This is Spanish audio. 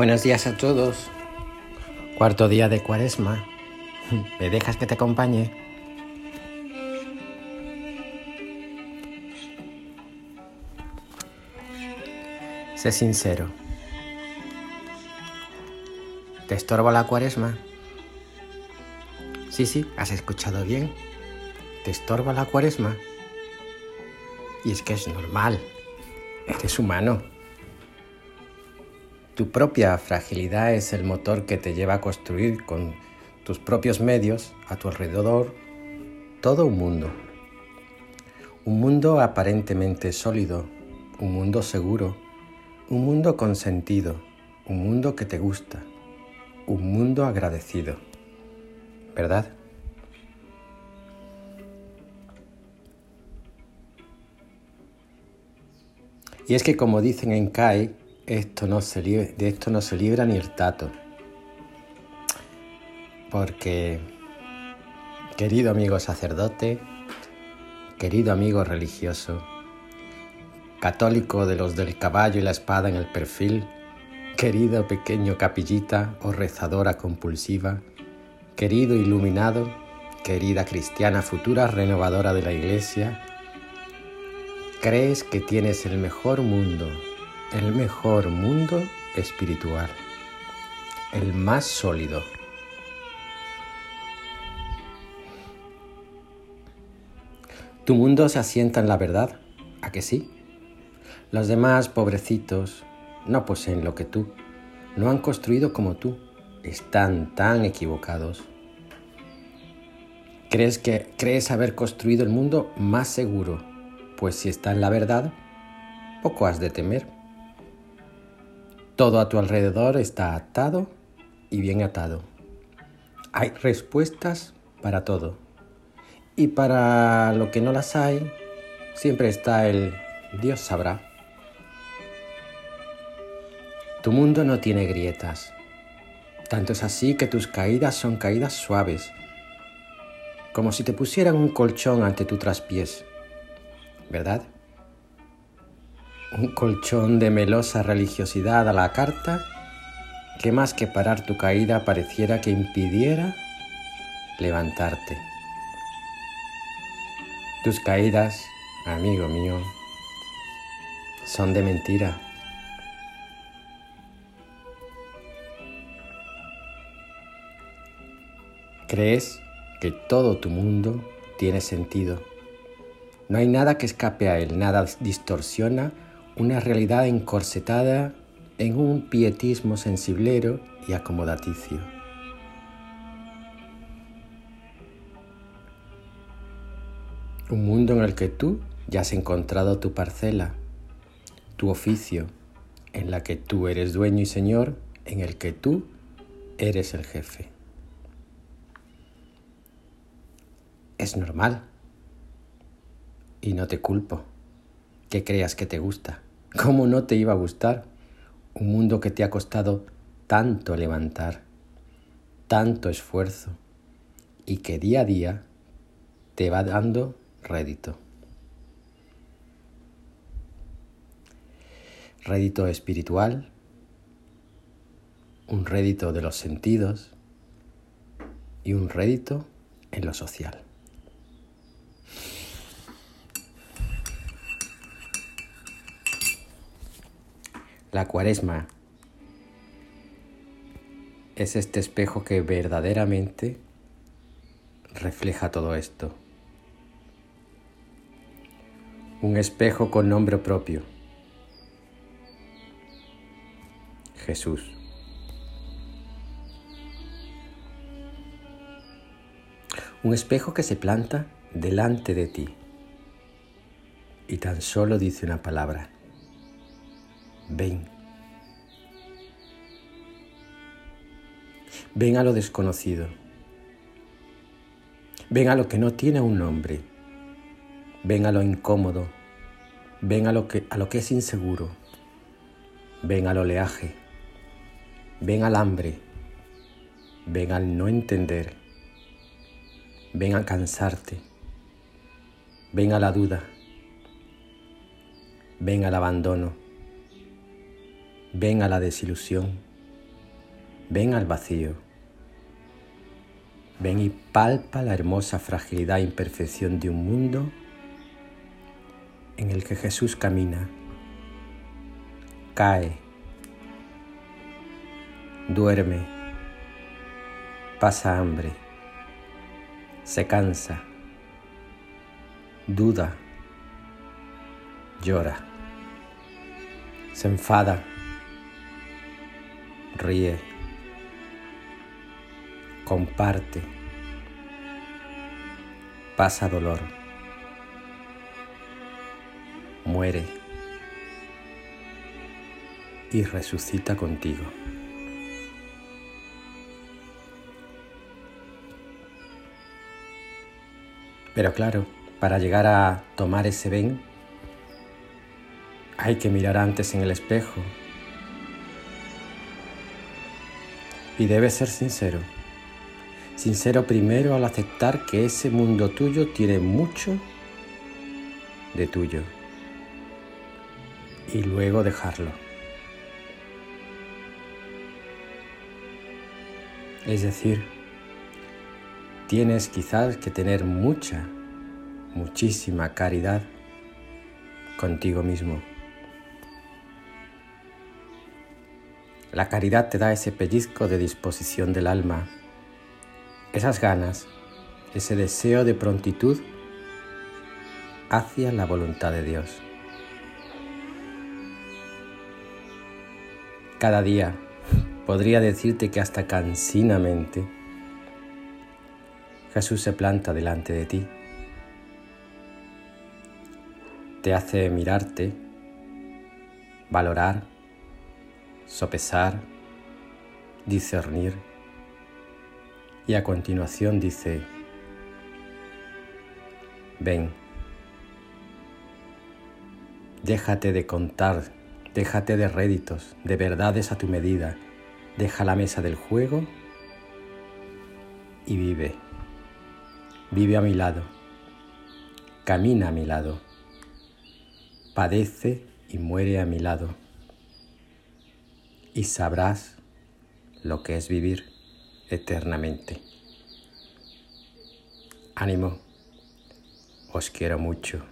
Buenos días a todos. Cuarto día de cuaresma. ¿Me dejas que te acompañe? Sé sincero. ¿Te estorba la cuaresma? Sí, sí, has escuchado bien. ¿Te estorba la cuaresma? Y es que es normal. Eres humano. Tu propia fragilidad es el motor que te lleva a construir con tus propios medios a tu alrededor todo un mundo. Un mundo aparentemente sólido, un mundo seguro, un mundo con sentido, un mundo que te gusta, un mundo agradecido. ¿Verdad? Y es que como dicen en CAI, esto no se de esto no se libra ni el tato. Porque, querido amigo sacerdote, querido amigo religioso, católico de los del caballo y la espada en el perfil, querido pequeño capillita o rezadora compulsiva, querido iluminado, querida cristiana futura renovadora de la iglesia, crees que tienes el mejor mundo, el mejor mundo espiritual, el más sólido. Tu mundo se asienta en la verdad, ¿a que sí? Los demás, pobrecitos, no poseen lo que tú, no han construido como tú, están tan equivocados. Crees que crees haber construido el mundo más seguro, pues si está en la verdad, poco has de temer. Todo a tu alrededor está atado y bien atado. Hay respuestas para todo. Y para lo que no las hay, siempre está el Dios sabrá. Tu mundo no tiene grietas. Tanto es así que tus caídas son caídas suaves, como si te pusieran un colchón ante tu traspiés. ¿verdad? Un colchón de melosa religiosidad a la carta que más que parar tu caída pareciera que impidiera levantarte. Tus caídas, amigo mío, son de mentira. Crees que todo tu mundo tiene sentido no hay nada que escape a él, nada distorsiona una realidad encorsetada en un pietismo sensiblero y acomodaticio. Un mundo en el que tú ya has encontrado tu parcela, tu oficio, en la que tú eres dueño y señor, en el que tú eres el jefe. Es normal y no te culpo. Que creas que te gusta. ¿Cómo no te iba a gustar? Un mundo que te ha costado tanto levantar, tanto esfuerzo y que día a día te va dando rédito. Rédito espiritual, un rédito de los sentidos y un rédito en lo social. La cuaresma es este espejo que verdaderamente refleja todo esto. Un espejo con nombre propio. Jesús. Un espejo que se planta delante de ti y tan solo dice una palabra ven. Ven a lo desconocido. Ven a lo que no tiene un nombre. Ven a lo incómodo. Ven a lo que, a lo que es inseguro. Ven al oleaje. Ven al hambre. Ven al no entender. Ven a cansarte. Ven a la duda. Ven al abandono ven a la desilusión, Ven al vacío. Ven y palpa la hermosa fragilidad e imperfección de un mundo en el que Jesús camina, cae, duerme, pasa hambre, se cansa, duda, llora, se enfada, ríe, comparte, pasa dolor, muere y resucita contigo. Pero claro, para llegar a tomar ese ven, hay que mirar antes en el espejo. Y debes ser sincero. Sincero primero al aceptar que ese mundo tuyo tiene mucho de tuyo. Y luego dejarlo. Es decir, tienes quizás que tener mucha, muchísima caridad contigo mismo. La caridad te da ese pellizco de disposición del alma, esas ganas, ese deseo de prontitud hacia la voluntad de Dios. Cada día podría decirte que hasta cansinamente Jesús se planta delante de ti. Te hace mirarte, valorar, sopesar, discernir y a continuación dice, ven, déjate de contar, déjate de réditos, de verdades a tu medida, deja la mesa del juego y vive. Vive a mi lado, camina a mi lado, padece y muere a mi lado, y sabrás lo que es vivir eternamente. Ánimo, os quiero mucho.